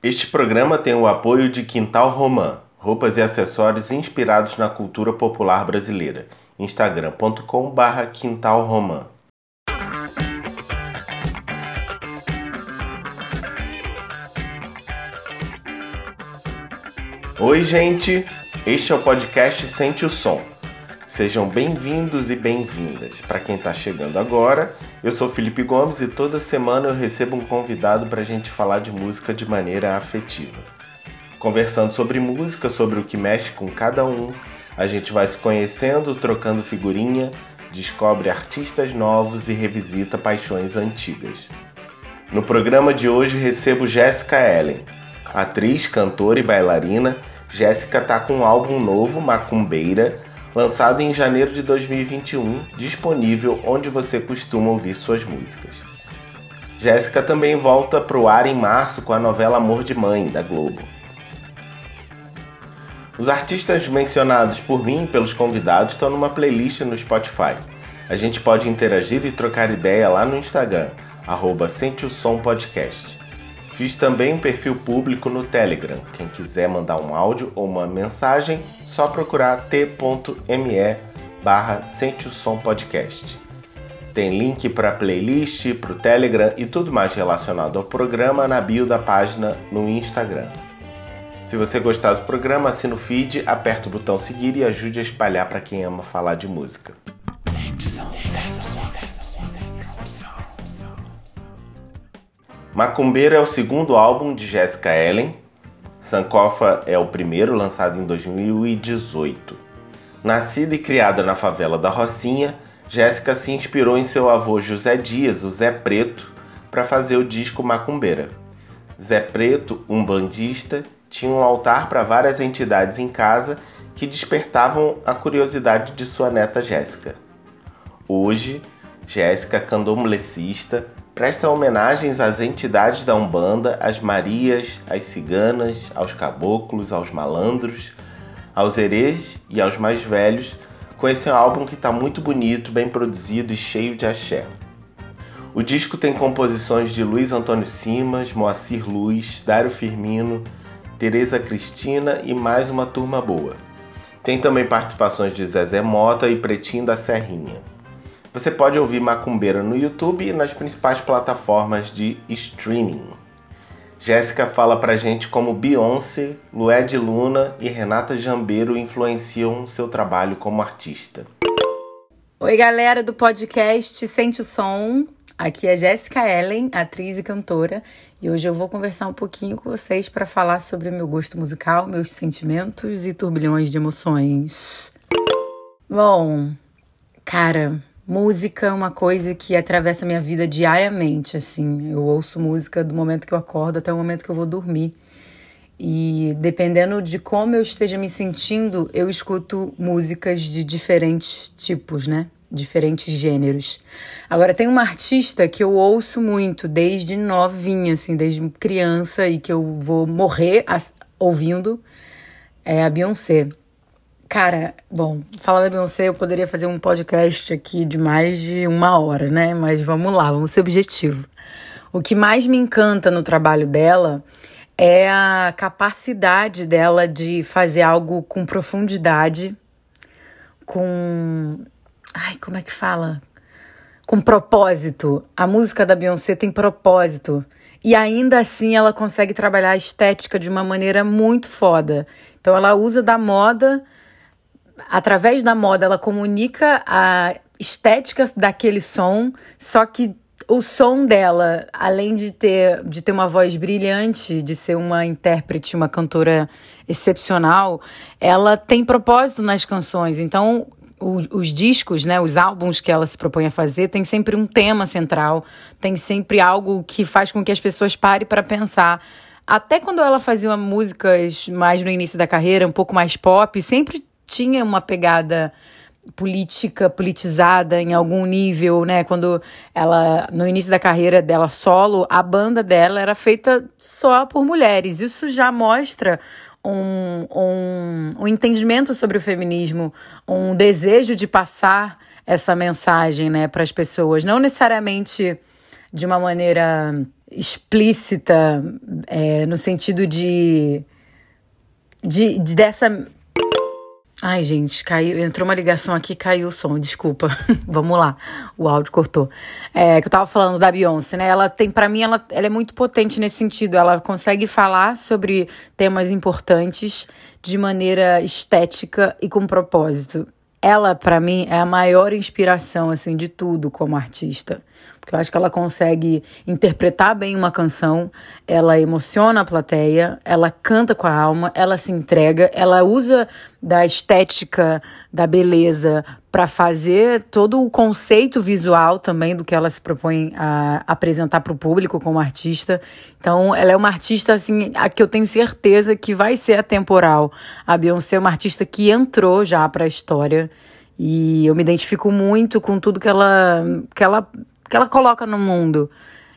Este programa tem o apoio de Quintal Romã, roupas e acessórios inspirados na cultura popular brasileira. instagram.com/barra Quintal Romã. Oi, gente! Este é o podcast Sente o Som. Sejam bem-vindos e bem-vindas. Para quem está chegando agora, eu sou Felipe Gomes e toda semana eu recebo um convidado para a gente falar de música de maneira afetiva. Conversando sobre música, sobre o que mexe com cada um, a gente vai se conhecendo, trocando figurinha, descobre artistas novos e revisita paixões antigas. No programa de hoje recebo Jéssica Ellen, atriz, cantora e bailarina. Jéssica está com um álbum novo, Macumbeira, lançado em janeiro de 2021, disponível onde você costuma ouvir suas músicas. Jéssica também volta para o ar em março com a novela Amor de Mãe, da Globo. Os artistas mencionados por mim e pelos convidados estão numa playlist no Spotify. A gente pode interagir e trocar ideia lá no Instagram, arroba Sente o Som Podcast. Fiz também um perfil público no Telegram. Quem quiser mandar um áudio ou uma mensagem, só procurar t.me barra Sente o Som Podcast. Tem link para playlist, para o Telegram e tudo mais relacionado ao programa na bio da página no Instagram. Se você gostar do programa, assina o feed, aperta o botão seguir e ajude a espalhar para quem ama falar de música. Macumbeira é o segundo álbum de Jessica Ellen. Sankofa é o primeiro, lançado em 2018. Nascida e criada na favela da Rocinha, Jéssica se inspirou em seu avô José Dias, o Zé Preto, para fazer o disco Macumbeira. Zé Preto, um bandista, tinha um altar para várias entidades em casa que despertavam a curiosidade de sua neta Jéssica. Hoje, Jéssica, candomblecista, presta homenagens às entidades da Umbanda, às Marias, às ciganas, aos caboclos, aos malandros, aos herês e aos mais velhos, com esse álbum que está muito bonito, bem produzido e cheio de axé. O disco tem composições de Luiz Antônio Simas, Moacir Luz, Dário Firmino, Tereza Cristina e mais uma turma boa. Tem também participações de Zezé Mota e Pretinho da Serrinha. Você pode ouvir Macumbeira no YouTube e nas principais plataformas de streaming. Jéssica fala pra gente como Beyoncé, Lued Luna e Renata Jambeiro influenciam seu trabalho como artista. Oi, galera do podcast Sente o Som. Aqui é Jéssica Ellen, atriz e cantora, e hoje eu vou conversar um pouquinho com vocês para falar sobre meu gosto musical, meus sentimentos e turbilhões de emoções. Bom, cara, Música é uma coisa que atravessa minha vida diariamente, assim. Eu ouço música do momento que eu acordo até o momento que eu vou dormir. E dependendo de como eu esteja me sentindo, eu escuto músicas de diferentes tipos, né? Diferentes gêneros. Agora, tem uma artista que eu ouço muito desde novinha, assim, desde criança e que eu vou morrer ouvindo, é a Beyoncé. Cara, bom, falar da Beyoncé, eu poderia fazer um podcast aqui de mais de uma hora, né? Mas vamos lá, vamos ser objetivo. O que mais me encanta no trabalho dela é a capacidade dela de fazer algo com profundidade, com. Ai, como é que fala? Com propósito. A música da Beyoncé tem propósito. E ainda assim ela consegue trabalhar a estética de uma maneira muito foda. Então ela usa da moda através da moda, ela comunica a estética daquele som, só que o som dela, além de ter, de ter uma voz brilhante, de ser uma intérprete, uma cantora excepcional, ela tem propósito nas canções. Então, o, os discos, né, os álbuns que ela se propõe a fazer, tem sempre um tema central, tem sempre algo que faz com que as pessoas parem para pensar. Até quando ela fazia músicas mais no início da carreira, um pouco mais pop, sempre tinha uma pegada política, politizada em algum nível, né? Quando ela, no início da carreira dela solo, a banda dela era feita só por mulheres. Isso já mostra um, um, um entendimento sobre o feminismo, um desejo de passar essa mensagem, né, para as pessoas. Não necessariamente de uma maneira explícita, é, no sentido de, de, de dessa Ai, gente, caiu, entrou uma ligação aqui, caiu o som, desculpa. Vamos lá, o áudio cortou. É, que eu tava falando da Beyoncé, né? Ela tem, para mim, ela, ela é muito potente nesse sentido. Ela consegue falar sobre temas importantes de maneira estética e com propósito. Ela, para mim, é a maior inspiração, assim, de tudo como artista porque eu acho que ela consegue interpretar bem uma canção, ela emociona a plateia, ela canta com a alma, ela se entrega, ela usa da estética, da beleza para fazer todo o conceito visual também do que ela se propõe a apresentar para o público como artista. Então, ela é uma artista assim, a que eu tenho certeza que vai ser atemporal. A Beyoncé é uma artista que entrou já para a história. E eu me identifico muito com tudo que ela, que ela que ela coloca no mundo.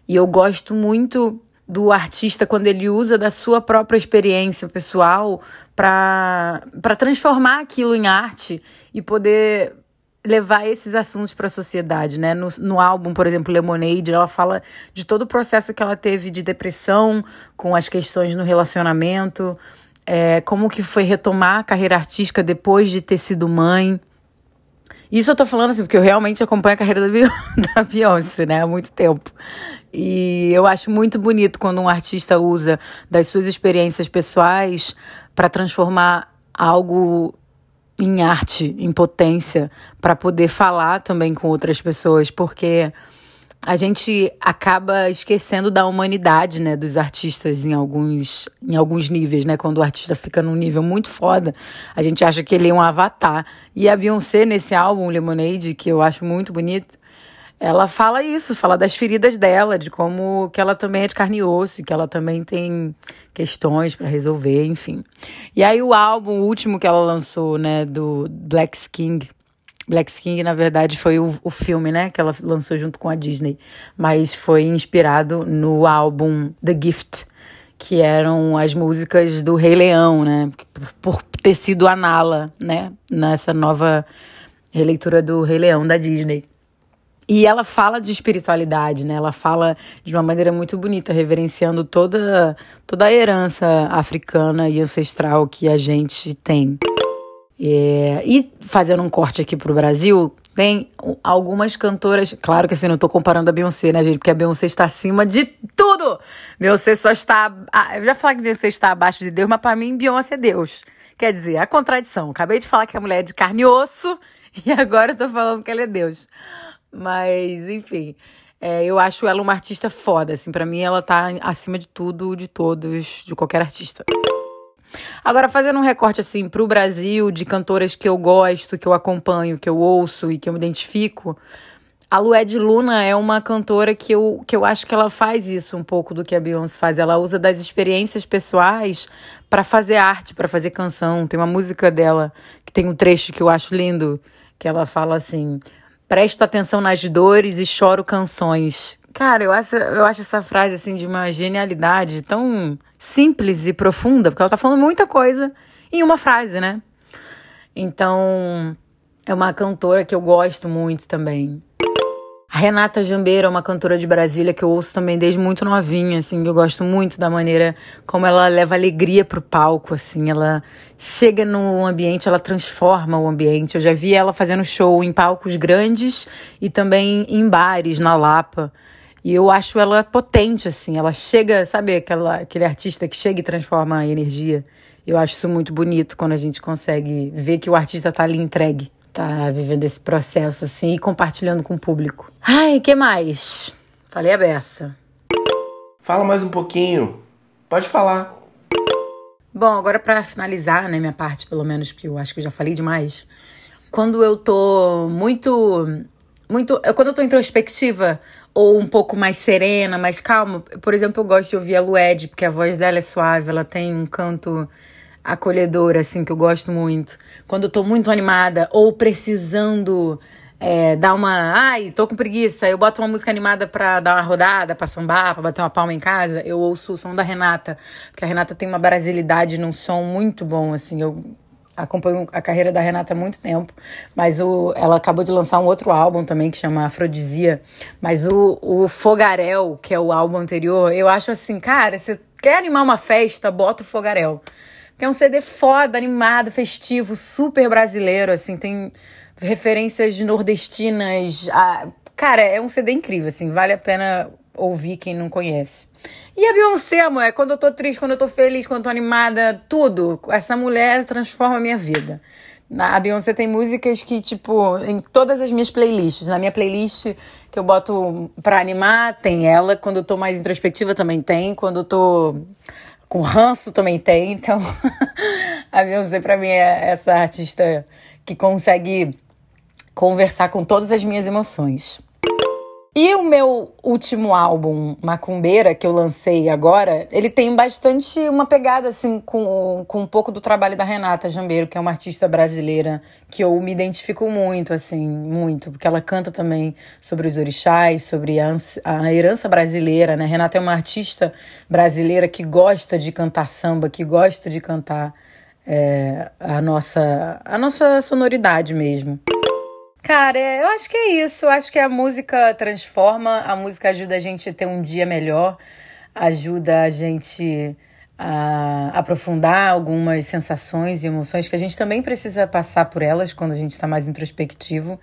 E eu gosto muito do artista quando ele usa da sua própria experiência pessoal para transformar aquilo em arte e poder levar esses assuntos para a sociedade, né? No, no álbum, por exemplo, Lemonade, ela fala de todo o processo que ela teve de depressão, com as questões no relacionamento, é, como que foi retomar a carreira artística depois de ter sido mãe. Isso eu tô falando assim, porque eu realmente acompanho a carreira da Beyoncé, né, há muito tempo. E eu acho muito bonito quando um artista usa das suas experiências pessoais para transformar algo em arte, em potência, para poder falar também com outras pessoas, porque a gente acaba esquecendo da humanidade, né, dos artistas em alguns, em alguns níveis, né? Quando o artista fica num nível muito foda, a gente acha que ele é um avatar. E a Beyoncé nesse álbum Lemonade, que eu acho muito bonito, ela fala isso, fala das feridas dela, de como que ela também é de carne e osso, que ela também tem questões para resolver, enfim. E aí o álbum o último que ela lançou, né, do Black King, Black King, na verdade, foi o, o filme, né, que ela lançou junto com a Disney, mas foi inspirado no álbum The Gift, que eram as músicas do Rei Leão, né, por ter sido a Nala, né, nessa nova releitura do Rei Leão da Disney. E ela fala de espiritualidade, né? Ela fala de uma maneira muito bonita, reverenciando toda, toda a herança africana e ancestral que a gente tem. É, e fazendo um corte aqui pro Brasil, tem algumas cantoras. Claro que assim, não tô comparando a Beyoncé, né, gente? Porque a Beyoncé está acima de tudo! Beyoncé só está. Eu já falei que Beyoncé está abaixo de Deus, mas para mim, Beyoncé é Deus. Quer dizer, a contradição. Acabei de falar que a mulher é de carne e osso, e agora eu tô falando que ela é Deus. Mas, enfim. É, eu acho ela uma artista foda, assim. para mim, ela tá acima de tudo, de todos, de qualquer artista. Agora, fazendo um recorte assim pro Brasil, de cantoras que eu gosto, que eu acompanho, que eu ouço e que eu me identifico, a Lued Luna é uma cantora que eu, que eu acho que ela faz isso um pouco do que a Beyoncé faz. Ela usa das experiências pessoais para fazer arte, para fazer canção. Tem uma música dela que tem um trecho que eu acho lindo, que ela fala assim: Presto atenção nas dores e choro canções. Cara, eu acho, eu acho essa frase assim de uma genialidade tão simples e profunda, porque ela tá falando muita coisa em uma frase, né? Então, é uma cantora que eu gosto muito também. A Renata Jambeira é uma cantora de Brasília que eu ouço também desde muito novinha, assim, eu gosto muito da maneira como ela leva alegria pro palco, assim, ela chega no ambiente, ela transforma o ambiente. Eu já vi ela fazendo show em palcos grandes e também em bares na Lapa. E eu acho ela potente, assim. Ela chega, sabe, aquela, aquele artista que chega e transforma a energia. Eu acho isso muito bonito quando a gente consegue ver que o artista tá ali entregue tá vivendo esse processo assim e compartilhando com o público. Ai, que mais? Falei a beça. Fala mais um pouquinho. Pode falar. Bom, agora para finalizar, né, minha parte, pelo menos, porque eu acho que eu já falei demais. Quando eu tô muito muito, quando eu tô introspectiva ou um pouco mais serena, mais calma, por exemplo, eu gosto de ouvir a Lued, porque a voz dela é suave, ela tem um canto acolhedor, assim, que eu gosto muito. Quando eu tô muito animada ou precisando é, dar uma. Ai, tô com preguiça, eu boto uma música animada pra dar uma rodada, pra sambar, pra bater uma palma em casa, eu ouço o som da Renata. Porque a Renata tem uma brasilidade num som muito bom, assim. Eu acompanho a carreira da Renata há muito tempo, mas o, ela acabou de lançar um outro álbum também que chama Afrodisia. Mas o, o Fogarel, que é o álbum anterior, eu acho assim, cara, você quer animar uma festa, bota o Fogarel. É um CD foda, animado, festivo, super brasileiro, assim, tem referências nordestinas. A... Cara, é um CD incrível, assim, vale a pena ouvir quem não conhece. E a Beyoncé, amor, é quando eu tô triste, quando eu tô feliz, quando eu tô animada, tudo. Essa mulher transforma a minha vida. A Beyoncé tem músicas que, tipo, em todas as minhas playlists. Na minha playlist que eu boto pra animar, tem ela. Quando eu tô mais introspectiva, também tem. Quando eu tô com ranço, também tem. Então, a Beyoncé pra mim é essa artista que consegue conversar com todas as minhas emoções. E o meu último álbum, Macumbeira, que eu lancei agora, ele tem bastante uma pegada, assim, com, com um pouco do trabalho da Renata Jambeiro, que é uma artista brasileira que eu me identifico muito, assim, muito, porque ela canta também sobre os orixás, sobre a, a herança brasileira, né? Renata é uma artista brasileira que gosta de cantar samba, que gosta de cantar é, a, nossa, a nossa sonoridade mesmo. Cara, é, eu acho que é isso. Eu acho que a música transforma, a música ajuda a gente a ter um dia melhor, ajuda a gente a aprofundar algumas sensações e emoções que a gente também precisa passar por elas quando a gente está mais introspectivo.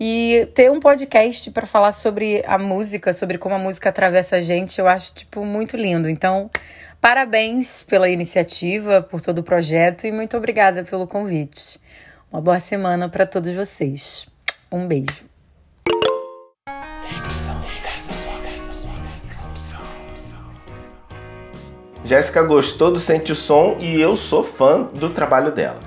E ter um podcast para falar sobre a música, sobre como a música atravessa a gente, eu acho, tipo, muito lindo. Então, parabéns pela iniciativa, por todo o projeto e muito obrigada pelo convite. Uma boa semana para todos vocês. Um beijo. Jéssica gostou do Sente o Som e eu sou fã do trabalho dela.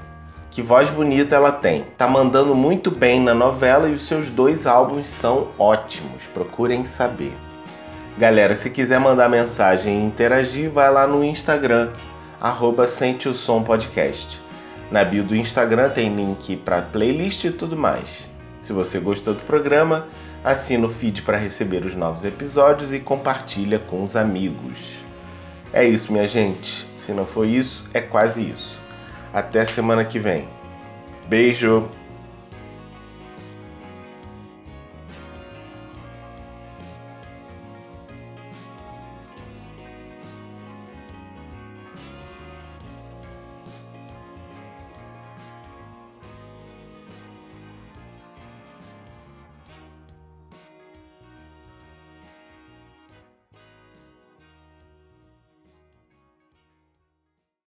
Que voz bonita ela tem. Tá mandando muito bem na novela e os seus dois álbuns são ótimos. Procurem saber. Galera, se quiser mandar mensagem e interagir, vai lá no Instagram, arroba Sente o Som Podcast. Na bio do Instagram tem link para playlist e tudo mais. Se você gostou do programa, assina o feed para receber os novos episódios e compartilha com os amigos. É isso, minha gente. Se não for isso, é quase isso. Até semana que vem. Beijo!